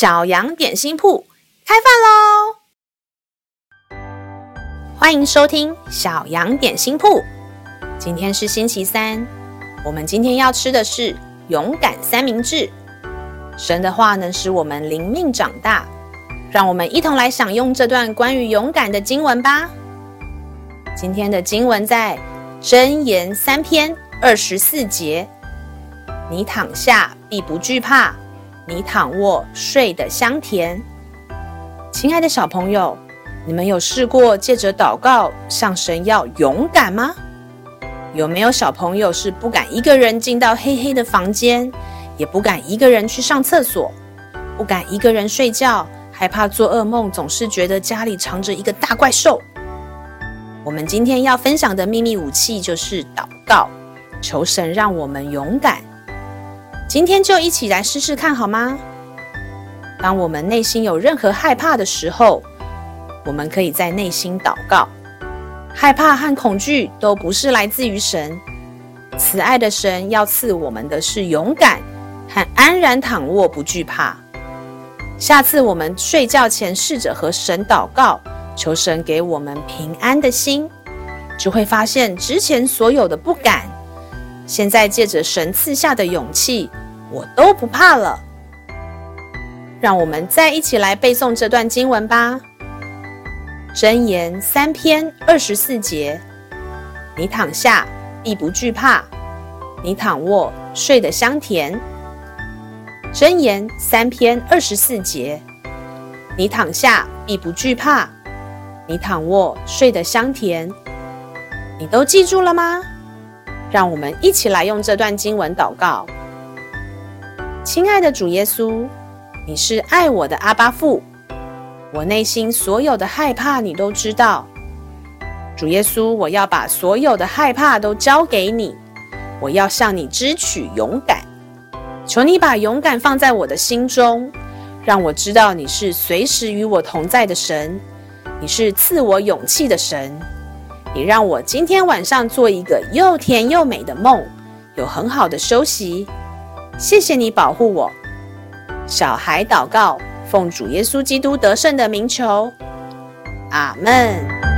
小羊点心铺开饭喽！欢迎收听小羊点心铺。今天是星期三，我们今天要吃的是勇敢三明治。神的话能使我们灵命长大，让我们一同来享用这段关于勇敢的经文吧。今天的经文在箴言三篇二十四节：你躺下必不惧怕。你躺卧睡得香甜，亲爱的小朋友，你们有试过借着祷告向神要勇敢吗？有没有小朋友是不敢一个人进到黑黑的房间，也不敢一个人去上厕所，不敢一个人睡觉，害怕做噩梦，总是觉得家里藏着一个大怪兽？我们今天要分享的秘密武器就是祷告，求神让我们勇敢。今天就一起来试试看好吗？当我们内心有任何害怕的时候，我们可以在内心祷告。害怕和恐惧都不是来自于神，慈爱的神要赐我们的是勇敢和安然躺卧，不惧怕。下次我们睡觉前试着和神祷告，求神给我们平安的心，就会发现之前所有的不敢，现在借着神赐下的勇气。我都不怕了。让我们再一起来背诵这段经文吧。箴言三篇二十四节：你躺下必不惧怕，你躺卧睡得香甜。箴言三篇二十四节：你躺下必不惧怕，你躺卧睡得香甜。你都记住了吗？让我们一起来用这段经文祷告。亲爱的主耶稣，你是爱我的阿爸父，我内心所有的害怕你都知道。主耶稣，我要把所有的害怕都交给你，我要向你支取勇敢。求你把勇敢放在我的心中，让我知道你是随时与我同在的神，你是赐我勇气的神。你让我今天晚上做一个又甜又美的梦，有很好的休息。谢谢你保护我，小孩祷告，奉主耶稣基督得胜的名求，阿门。